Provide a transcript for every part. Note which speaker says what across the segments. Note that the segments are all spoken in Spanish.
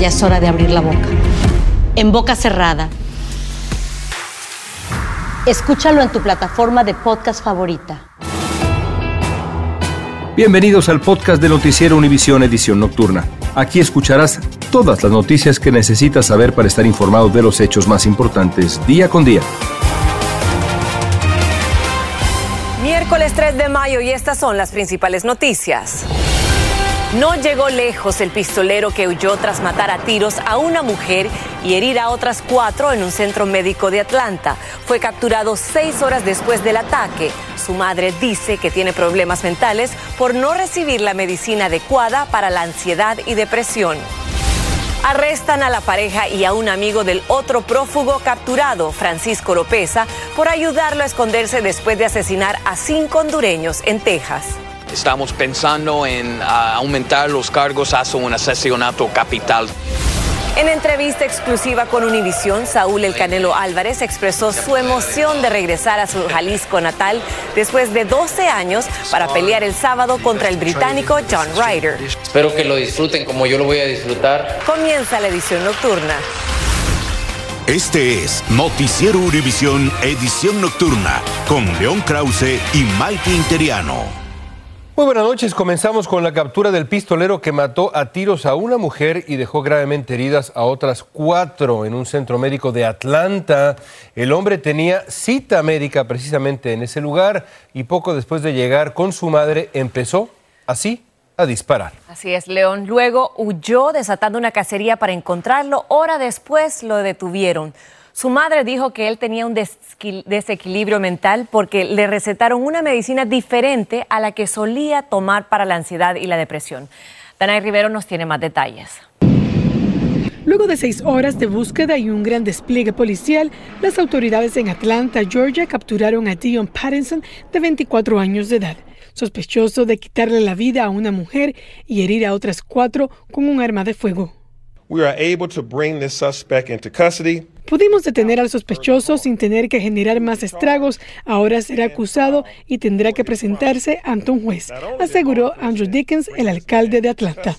Speaker 1: Ya es hora de abrir la boca. En boca cerrada. Escúchalo en tu plataforma de podcast favorita.
Speaker 2: Bienvenidos al podcast de Noticiero Univisión Edición Nocturna. Aquí escucharás todas las noticias que necesitas saber para estar informado de los hechos más importantes día con día.
Speaker 3: Miércoles 3 de mayo y estas son las principales noticias. No llegó lejos el pistolero que huyó tras matar a tiros a una mujer y herir a otras cuatro en un centro médico de Atlanta. Fue capturado seis horas después del ataque. Su madre dice que tiene problemas mentales por no recibir la medicina adecuada para la ansiedad y depresión. Arrestan a la pareja y a un amigo del otro prófugo capturado, Francisco Lopeza, por ayudarlo a esconderse después de asesinar a cinco hondureños en Texas.
Speaker 4: Estamos pensando en ah, aumentar los cargos hasta un asesinato capital.
Speaker 3: En entrevista exclusiva con Univisión, Saúl El Canelo Álvarez expresó su emoción de regresar a su Jalisco natal después de 12 años para pelear el sábado contra el británico John Ryder.
Speaker 5: Espero que lo disfruten como yo lo voy a disfrutar.
Speaker 3: Comienza la edición nocturna.
Speaker 6: Este es Noticiero Univisión Edición Nocturna con León Krause y Mike Interiano.
Speaker 7: Muy buenas noches. Comenzamos con la captura del pistolero que mató a tiros a una mujer y dejó gravemente heridas a otras cuatro en un centro médico de Atlanta. El hombre tenía cita médica precisamente en ese lugar y poco después de llegar con su madre empezó así a disparar.
Speaker 3: Así es, León. Luego huyó desatando una cacería para encontrarlo. Hora después lo detuvieron. Su madre dijo que él tenía un desequilibrio mental porque le recetaron una medicina diferente a la que solía tomar para la ansiedad y la depresión. Danay Rivero nos tiene más detalles.
Speaker 8: Luego de seis horas de búsqueda y un gran despliegue policial, las autoridades en Atlanta, Georgia, capturaron a Dion Pattinson, de 24 años de edad, sospechoso de quitarle la vida a una mujer y herir a otras cuatro con un arma de fuego. Pudimos detener al sospechoso sin tener que generar más estragos. Ahora será acusado y tendrá que presentarse ante un juez, aseguró Andrew Dickens, el alcalde de Atlanta.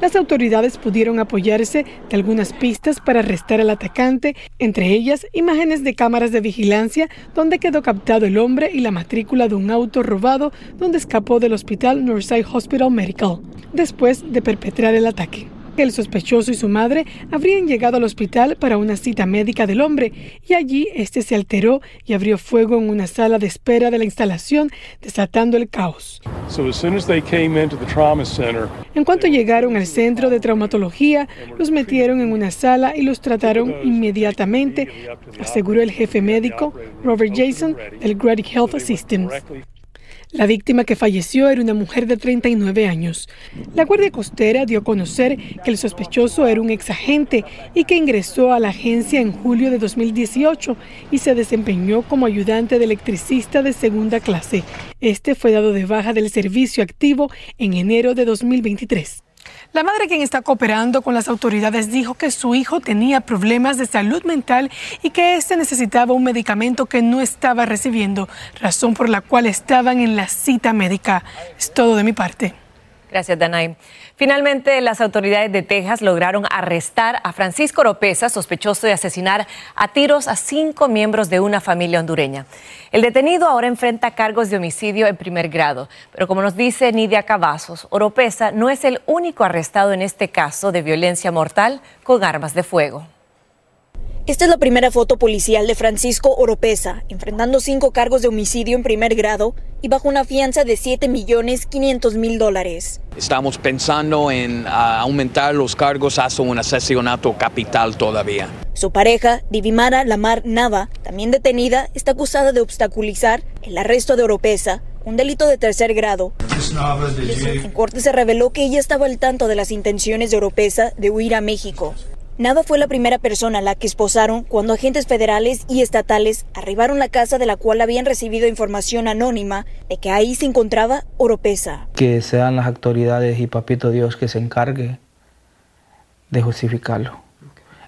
Speaker 8: Las autoridades pudieron apoyarse de algunas pistas para arrestar al atacante, entre ellas imágenes de cámaras de vigilancia donde quedó captado el hombre y la matrícula de un auto robado donde escapó del hospital Northside Hospital Medical, después de perpetrar el ataque. El sospechoso y su madre habrían llegado al hospital para una cita médica del hombre y allí este se alteró y abrió fuego en una sala de espera de la instalación, desatando el caos. En cuanto llegaron al centro de traumatología, los metieron en una sala y los trataron inmediatamente, aseguró el jefe médico Robert Jason del Grady Health Systems. La víctima que falleció era una mujer de 39 años. La Guardia Costera dio a conocer que el sospechoso era un exagente y que ingresó a la agencia en julio de 2018 y se desempeñó como ayudante de electricista de segunda clase. Este fue dado de baja del servicio activo en enero de 2023. La madre quien está cooperando con las autoridades dijo que su hijo tenía problemas de salud mental y que éste necesitaba un medicamento que no estaba recibiendo, razón por la cual estaban en la cita médica. Es todo de mi parte.
Speaker 3: Gracias, Danay. Finalmente, las autoridades de Texas lograron arrestar a Francisco Oropesa, sospechoso de asesinar a tiros a cinco miembros de una familia hondureña. El detenido ahora enfrenta cargos de homicidio en primer grado, pero como nos dice Nidia Cavazos, Oropesa no es el único arrestado en este caso de violencia mortal con armas de fuego.
Speaker 9: Esta es la primera foto policial de Francisco Oropesa, enfrentando cinco cargos de homicidio en primer grado y bajo una fianza de 7 millones 500 mil dólares.
Speaker 4: Estamos pensando en ah, aumentar los cargos hasta un asesinato capital todavía.
Speaker 9: Su pareja, Divimara Lamar Nava, también detenida, está acusada de obstaculizar el arresto de Oropesa, un delito de tercer grado. En corte se reveló que ella estaba al tanto de las intenciones de Oropesa de huir a México. Nava fue la primera persona a la que esposaron cuando agentes federales y estatales arribaron la casa de la cual habían recibido información anónima de que ahí se encontraba Oropesa.
Speaker 10: Que sean las autoridades y Papito Dios que se encargue de justificarlo.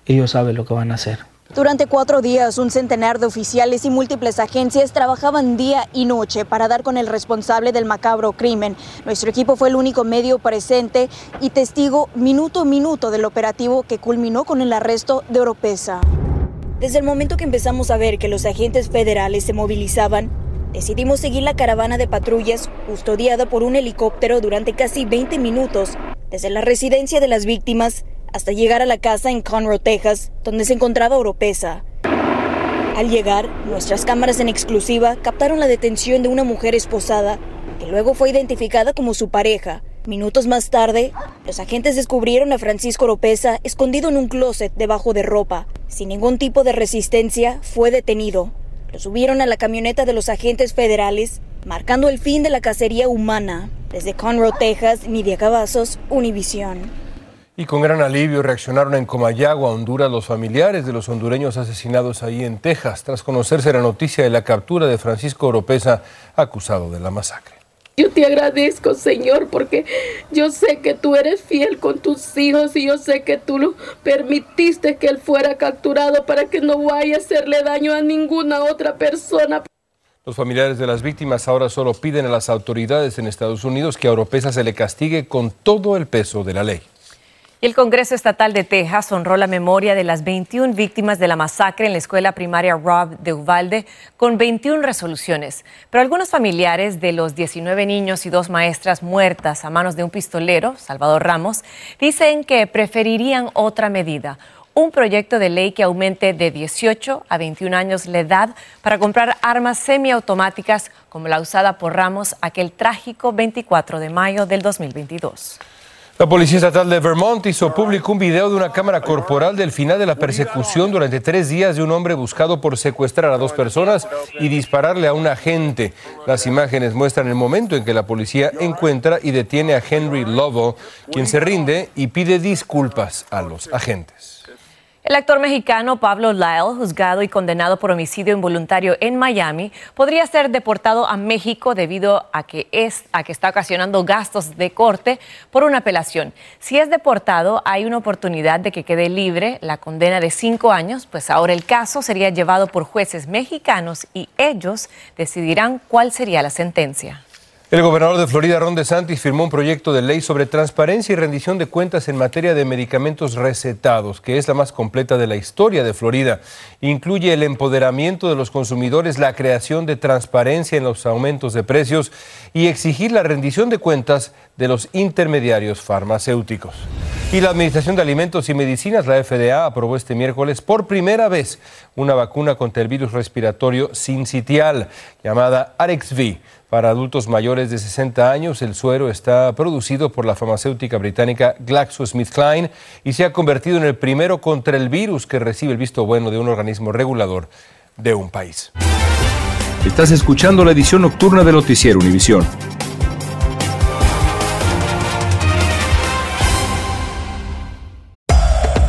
Speaker 10: Ellos saben lo que van a hacer.
Speaker 9: Durante cuatro días, un centenar de oficiales y múltiples agencias trabajaban día y noche para dar con el responsable del macabro crimen. Nuestro equipo fue el único medio presente y testigo minuto a minuto del operativo que culminó con el arresto de Oropesa. Desde el momento que empezamos a ver que los agentes federales se movilizaban, decidimos seguir la caravana de patrullas custodiada por un helicóptero durante casi 20 minutos desde la residencia de las víctimas hasta llegar a la casa en Conroe, Texas, donde se encontraba Oropesa. Al llegar, nuestras cámaras en exclusiva captaron la detención de una mujer esposada, que luego fue identificada como su pareja. Minutos más tarde, los agentes descubrieron a Francisco Oropesa escondido en un closet debajo de ropa. Sin ningún tipo de resistencia, fue detenido. Lo subieron a la camioneta de los agentes federales, marcando el fin de la cacería humana. Desde Conroe, Texas, Nidia Cavazos, Univisión.
Speaker 7: Y con gran alivio reaccionaron en Comayagua, Honduras, los familiares de los hondureños asesinados ahí en Texas, tras conocerse la noticia de la captura de Francisco Oropesa, acusado de la masacre.
Speaker 11: Yo te agradezco, Señor, porque yo sé que tú eres fiel con tus hijos y yo sé que tú lo permitiste que él fuera capturado para que no vaya a hacerle daño a ninguna otra persona.
Speaker 7: Los familiares de las víctimas ahora solo piden a las autoridades en Estados Unidos que a Oropesa se le castigue con todo el peso de la ley.
Speaker 3: El Congreso Estatal de Texas honró la memoria de las 21 víctimas de la masacre en la escuela primaria Rob de Uvalde con 21 resoluciones. Pero algunos familiares de los 19 niños y dos maestras muertas a manos de un pistolero, Salvador Ramos, dicen que preferirían otra medida, un proyecto de ley que aumente de 18 a 21 años la edad para comprar armas semiautomáticas como la usada por Ramos aquel trágico 24 de mayo del 2022.
Speaker 7: La Policía Estatal de Vermont hizo público un video de una cámara corporal del final de la persecución durante tres días de un hombre buscado por secuestrar a dos personas y dispararle a un agente. Las imágenes muestran el momento en que la policía encuentra y detiene a Henry Lobo, quien se rinde y pide disculpas a los agentes.
Speaker 3: El actor mexicano Pablo Lyle, juzgado y condenado por homicidio involuntario en Miami, podría ser deportado a México debido a que, es, a que está ocasionando gastos de corte por una apelación. Si es deportado, hay una oportunidad de que quede libre la condena de cinco años, pues ahora el caso sería llevado por jueces mexicanos y ellos decidirán cuál sería la sentencia.
Speaker 7: El gobernador de Florida, Ron DeSantis, firmó un proyecto de ley sobre transparencia y rendición de cuentas en materia de medicamentos recetados, que es la más completa de la historia de Florida. Incluye el empoderamiento de los consumidores, la creación de transparencia en los aumentos de precios y exigir la rendición de cuentas de los intermediarios farmacéuticos. Y la Administración de Alimentos y Medicinas, la FDA, aprobó este miércoles por primera vez una vacuna contra el virus respiratorio sincitial llamada ArexV para adultos mayores de 60 años, el suero está producido por la farmacéutica británica GlaxoSmithKline y se ha convertido en el primero contra el virus que recibe el visto bueno de un organismo regulador de un país.
Speaker 2: Estás escuchando la edición nocturna de Noticiero Univisión.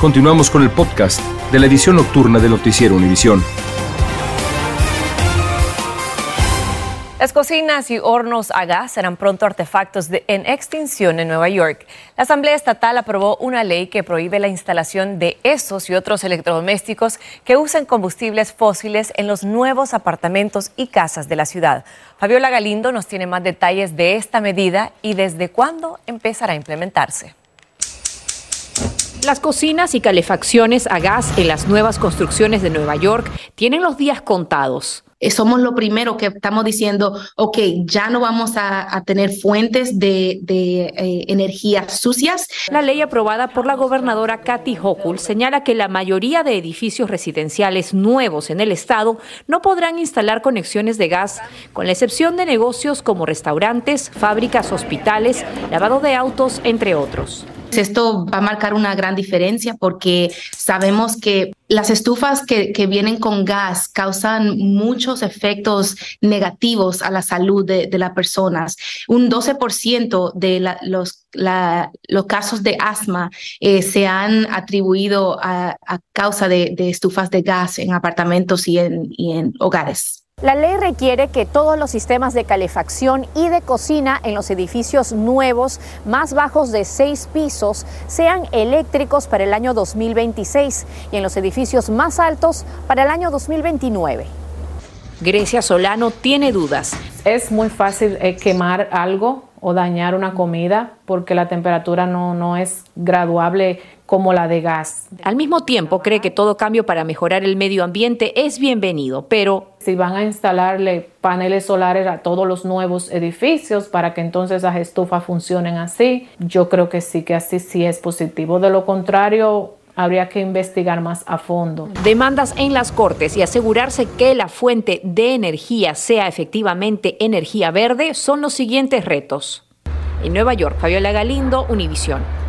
Speaker 2: Continuamos con el podcast de la edición nocturna de Noticiero Univisión.
Speaker 3: Las cocinas y hornos a gas serán pronto artefactos de- en extinción en Nueva York. La Asamblea Estatal aprobó una ley que prohíbe la instalación de esos y otros electrodomésticos que usen combustibles fósiles en los nuevos apartamentos y casas de la ciudad. Fabiola Galindo nos tiene más detalles de esta medida y desde cuándo empezará a implementarse.
Speaker 12: Las cocinas y calefacciones a gas en las nuevas construcciones de Nueva York tienen los días contados.
Speaker 13: Eh, somos lo primero que estamos diciendo, ok, ya no vamos a, a tener fuentes de, de eh, energía sucias.
Speaker 12: La ley aprobada por la gobernadora Kathy Hochul señala que la mayoría de edificios residenciales nuevos en el estado no podrán instalar conexiones de gas, con la excepción de negocios como restaurantes, fábricas, hospitales, lavado de autos, entre otros.
Speaker 13: Esto va a marcar una gran diferencia porque sabemos que las estufas que, vienen con gas causan muchos efectos negativos a la salud de, las personas. Un 12% de la- los, casos de asma eh, se han atribuido a, causa de, estufas de gas en apartamentos y en, y en hogares.
Speaker 12: La ley requiere que todos los sistemas de calefacción y de cocina en los edificios nuevos más bajos de seis pisos sean eléctricos para el año 2026 y en los edificios más altos para el año 2029. Grecia Solano tiene dudas.
Speaker 14: Es muy fácil eh, quemar algo o dañar una comida porque la temperatura no, no es graduable como la de gas.
Speaker 12: Al mismo tiempo, cree que todo cambio para mejorar el medio ambiente es bienvenido, pero
Speaker 14: Si van a instalarle paneles solares a todos los nuevos edificios para que entonces las estufas funcionen así, yo creo que sí, que así sí es positivo. De lo contrario, habría que investigar más a fondo.
Speaker 12: demandas en las cortes y asegurarse que la fuente de energía sea efectivamente energía verde son los siguientes retos. En Nueva York, Fabiola Galindo, Univisión.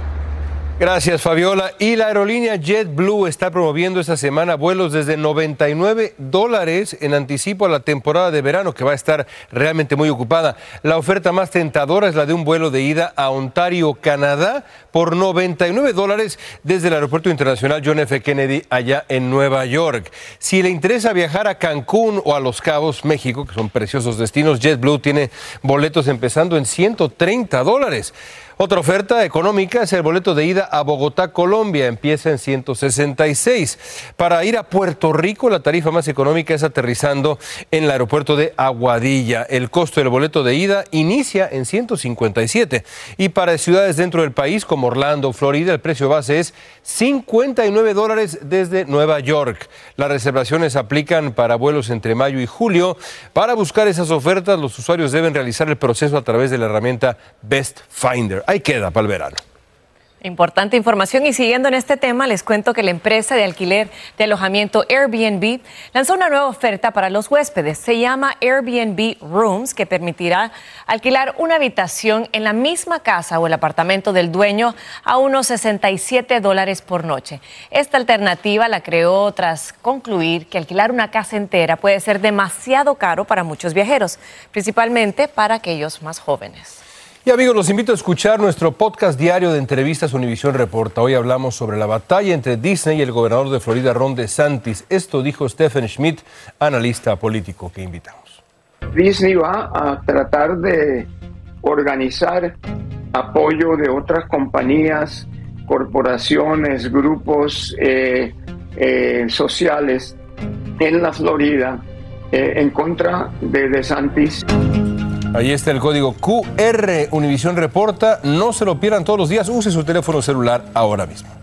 Speaker 7: Gracias, Fabiola. Y la aerolínea JetBlue está promoviendo esta semana vuelos desde 99 dólares en anticipo a la temporada de verano, que va a estar realmente muy ocupada. La oferta más tentadora es la de un vuelo de ida a Ontario, Canadá, por 99 dólares desde el Aeropuerto Internacional John F. Kennedy, allá en Nueva York. Si le interesa viajar a Cancún o a Los Cabos, México, que son preciosos destinos, JetBlue tiene boletos empezando en 130 dólares. Otra oferta económica es el boleto de ida a Bogotá, Colombia. Empieza en 166. Para ir a Puerto Rico, la tarifa más económica es aterrizando en el aeropuerto de Aguadilla. El costo del boleto de ida inicia en 157. Y para ciudades dentro del país, como Orlando, Florida, el precio base es 59 dólares desde Nueva York. Las reservaciones aplican para vuelos entre mayo y julio. Para buscar esas ofertas, los usuarios deben realizar el proceso a través de la herramienta Best Finder. Ahí queda para el verano.
Speaker 3: Importante información y siguiendo en este tema, les cuento que la empresa de alquiler de alojamiento Airbnb lanzó una nueva oferta para los huéspedes. Se llama Airbnb Rooms, que permitirá alquilar una habitación en la misma casa o el apartamento del dueño a unos 67 dólares por noche. Esta alternativa la creó tras concluir que alquilar una casa entera puede ser demasiado caro para muchos viajeros, principalmente para aquellos más jóvenes.
Speaker 7: Y amigos, los invito a escuchar nuestro podcast diario de entrevistas Univisión Reporta. Hoy hablamos sobre la batalla entre Disney y el gobernador de Florida, Ron DeSantis. Esto dijo Stephen Schmidt, analista político que invitamos.
Speaker 15: Disney va a tratar de organizar apoyo de otras compañías, corporaciones, grupos eh, eh, sociales en la Florida eh, en contra de DeSantis.
Speaker 7: Ahí está el código QR. Univisión reporta. No se lo pierdan todos los días. Use su teléfono celular ahora mismo.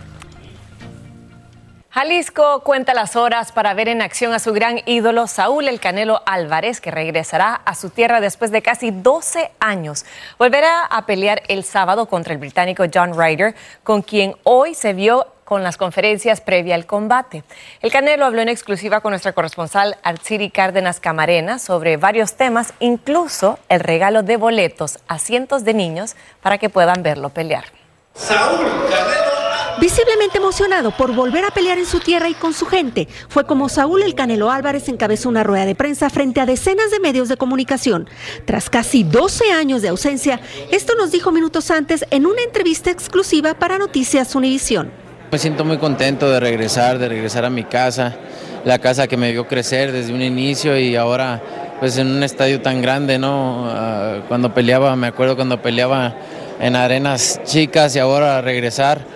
Speaker 3: Jalisco cuenta las horas para ver en acción a su gran ídolo Saúl El Canelo Álvarez, que regresará a su tierra después de casi 12 años. Volverá a pelear el sábado contra el británico John Ryder, con quien hoy se vio con las conferencias previa al combate. El Canelo habló en exclusiva con nuestra corresponsal Artsiri Cárdenas Camarena sobre varios temas, incluso el regalo de boletos a cientos de niños para que puedan verlo pelear.
Speaker 16: Saúl Canelo Visiblemente emocionado por volver a pelear en su tierra y con su gente, fue como Saúl El Canelo Álvarez encabezó una rueda de prensa frente a decenas de medios de comunicación. Tras casi 12 años de ausencia, esto nos dijo minutos antes en una entrevista exclusiva para Noticias Univisión.
Speaker 5: Me siento muy contento de regresar, de regresar a mi casa, la casa que me vio crecer desde un inicio y ahora pues en un estadio tan grande, ¿no? Ah, cuando peleaba, me acuerdo cuando peleaba en arenas chicas y ahora regresar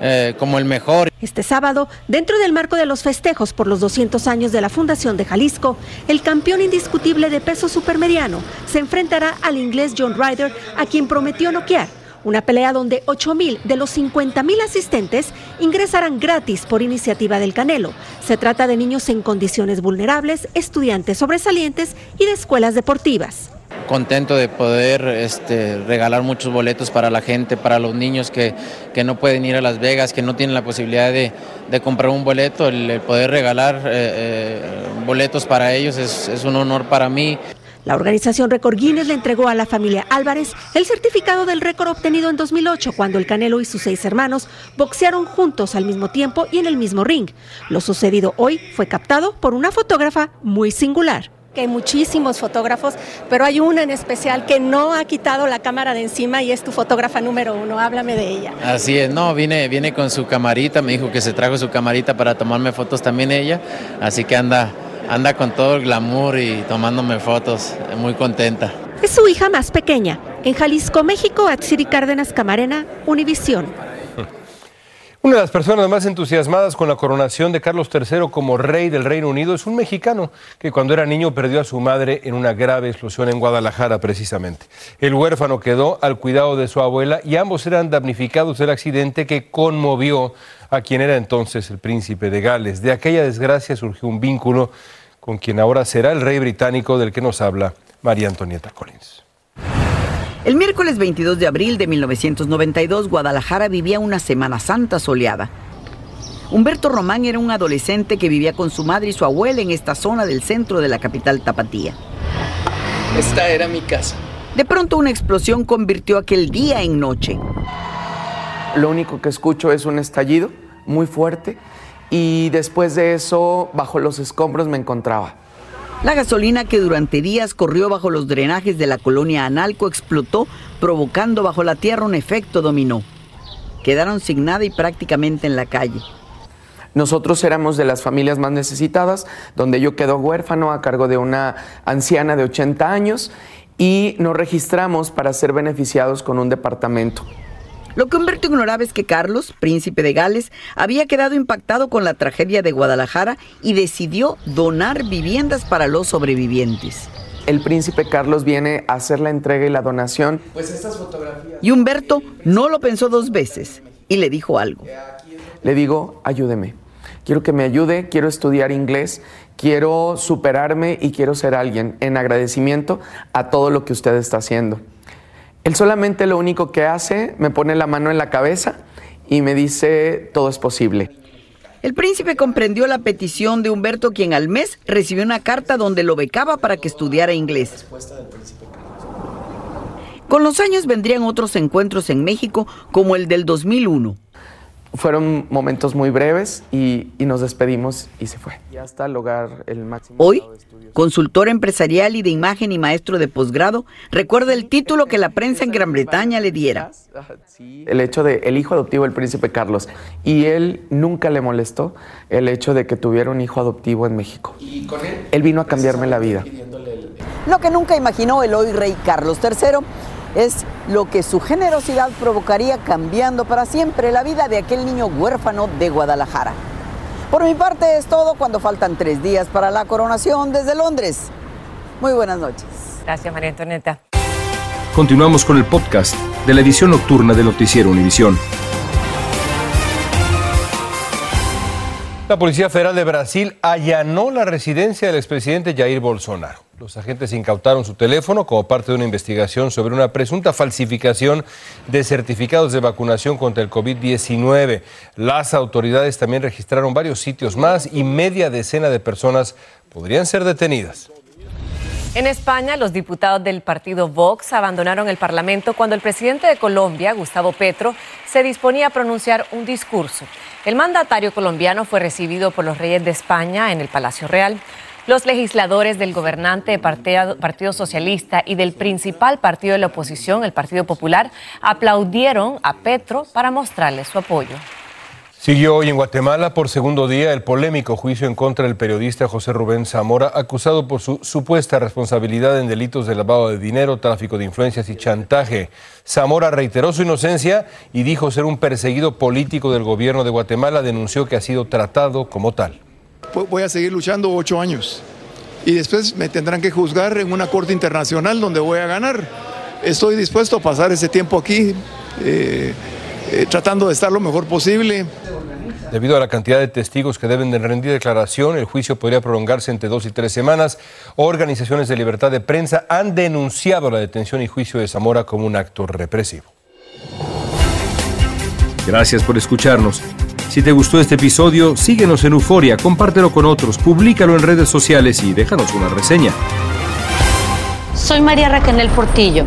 Speaker 5: eh, como el mejor.
Speaker 16: Este sábado, dentro del marco de los festejos por los 200 años de la Fundación de Jalisco, el campeón indiscutible de peso supermediano se enfrentará al inglés John Ryder, a quien prometió noquear. Una pelea donde 8.000 de los 50.000 asistentes ingresarán gratis por iniciativa del Canelo. Se trata de niños en condiciones vulnerables, estudiantes sobresalientes y de escuelas deportivas
Speaker 5: contento de poder este, regalar muchos boletos para la gente, para los niños que, que, no pueden ir a Las Vegas, que no tienen la posibilidad de, de comprar un boleto, el, poder regalar eh, eh, boletos para ellos es, es un honor para mí.
Speaker 16: La organización Record Guinness le entregó a la familia Álvarez el certificado del récord obtenido en 2008 cuando el Canelo y sus seis hermanos boxearon juntos al mismo tiempo y en el mismo ring. Lo sucedido hoy fue captado por una fotógrafa muy singular
Speaker 17: que hay muchísimos fotógrafos, pero hay una en especial que no ha quitado la cámara de encima y es tu fotógrafa número uno. Háblame de ella.
Speaker 5: Así es, no, viene, viene con su camarita, me dijo que se trajo su camarita para tomarme fotos también ella, así que anda, anda con todo el glamour y tomándome fotos, muy contenta.
Speaker 16: Es su hija más pequeña. En Jalisco, México, Atsiri Cárdenas Camarena, Univisión.
Speaker 7: Una de las personas más entusiasmadas con la coronación de Carlos III como rey del Reino Unido es un mexicano que cuando era niño perdió a su madre en una grave explosión en Guadalajara precisamente. El huérfano quedó al cuidado de su abuela y ambos eran damnificados del accidente que conmovió a quien era entonces el príncipe de Gales. De aquella desgracia surgió un vínculo con quien ahora será el rey británico del que nos habla María Antonieta Collins.
Speaker 18: El miércoles 22 de abril de 1992, Guadalajara vivía una Semana Santa soleada. Humberto Román era un adolescente que vivía con su madre y su abuela en esta zona del centro de la capital tapatía.
Speaker 19: Esta era mi casa.
Speaker 18: De pronto una explosión convirtió aquel día en noche.
Speaker 19: Lo único que escucho es un estallido muy fuerte y después de eso, bajo los escombros me encontraba.
Speaker 18: La gasolina que durante días corrió bajo los drenajes de la colonia Analco explotó, provocando bajo la tierra un efecto dominó. Quedaron sin nada y prácticamente en la calle.
Speaker 19: Nosotros éramos de las familias más necesitadas, donde yo quedo huérfano a cargo de una anciana de 80 años y nos registramos para ser beneficiados con un departamento.
Speaker 18: Lo que Humberto ignoraba es que Carlos, príncipe de Gales, había quedado impactado con la tragedia de Guadalajara y decidió donar viviendas para los sobrevivientes.
Speaker 19: El príncipe Carlos viene a hacer la entrega y la donación. Pues estas
Speaker 18: fotografías. Y Humberto no lo pensó dos veces y le dijo algo.
Speaker 19: Le digo, ayúdeme. Quiero que me ayude, quiero estudiar inglés, quiero superarme y quiero ser alguien en agradecimiento a todo lo que usted está haciendo. Él solamente lo único que hace, me pone la mano en la cabeza y me dice, todo es posible.
Speaker 18: El príncipe comprendió la petición de Humberto, quien al mes recibió una carta donde lo becaba para que estudiara inglés. Con los años vendrían otros encuentros en México, como el del 2001.
Speaker 19: Fueron momentos muy breves y, nos despedimos y se fue. Y hasta lograr el máximo.
Speaker 18: Hoy, consultor empresarial y de imagen y maestro de posgrado, recuerda el título que la prensa en Gran Bretaña le diera.
Speaker 19: El hecho de el hijo adoptivo del príncipe Carlos. Y él nunca le molestó el hecho de que tuviera un hijo adoptivo en México. Y con él, él vino a cambiarme la vida.
Speaker 18: Lo que nunca imaginó el hoy rey Carlos III es lo que su generosidad provocaría cambiando para siempre la vida de aquel niño huérfano de Guadalajara. Por mi parte es todo cuando faltan tres días para la coronación desde Londres. Muy buenas noches.
Speaker 3: Gracias, María Antonieta.
Speaker 2: Continuamos con el podcast de la edición nocturna de Noticiero Univisión.
Speaker 7: La Policía Federal de Brasil allanó la residencia del expresidente Jair Bolsonaro. Los agentes incautaron su teléfono como parte de una investigación sobre una presunta falsificación de certificados de vacunación contra el COVID-19. Las autoridades también registraron varios sitios más y media decena de personas podrían ser detenidas.
Speaker 3: En España, los diputados del partido Vox abandonaron el Parlamento cuando el presidente de Colombia, Gustavo Petro, se disponía a pronunciar un discurso. El mandatario colombiano fue recibido por los reyes de España en el Palacio Real. Los legisladores del gobernante partido, partido, Socialista y del principal partido de la oposición, el Partido Popular, aplaudieron a Petro para mostrarle su apoyo.
Speaker 7: Siguió hoy en Guatemala por segundo día el polémico juicio en contra del periodista José Rubén Zamora, acusado por su supuesta responsabilidad en delitos de lavado de dinero, tráfico de influencias y chantaje. Zamora reiteró su inocencia y dijo ser un perseguido político del gobierno de Guatemala. Denunció que ha sido tratado como tal.
Speaker 20: Voy a seguir luchando ocho años y después me tendrán que juzgar en una corte internacional donde voy a ganar. Estoy dispuesto a pasar ese tiempo aquí. Eh, eh, tratando de estar lo mejor posible.
Speaker 7: Debido a la cantidad de testigos que deben de rendir declaración, el juicio podría prolongarse entre dos y tres semanas. Organizaciones de libertad de prensa han denunciado la detención y juicio de Zamora como un acto represivo.
Speaker 2: Gracias por escucharnos. Si te gustó este episodio, síguenos en Euforia, compártelo con otros, públicalo en redes sociales y déjanos una reseña.
Speaker 21: Soy María Raquel Portillo.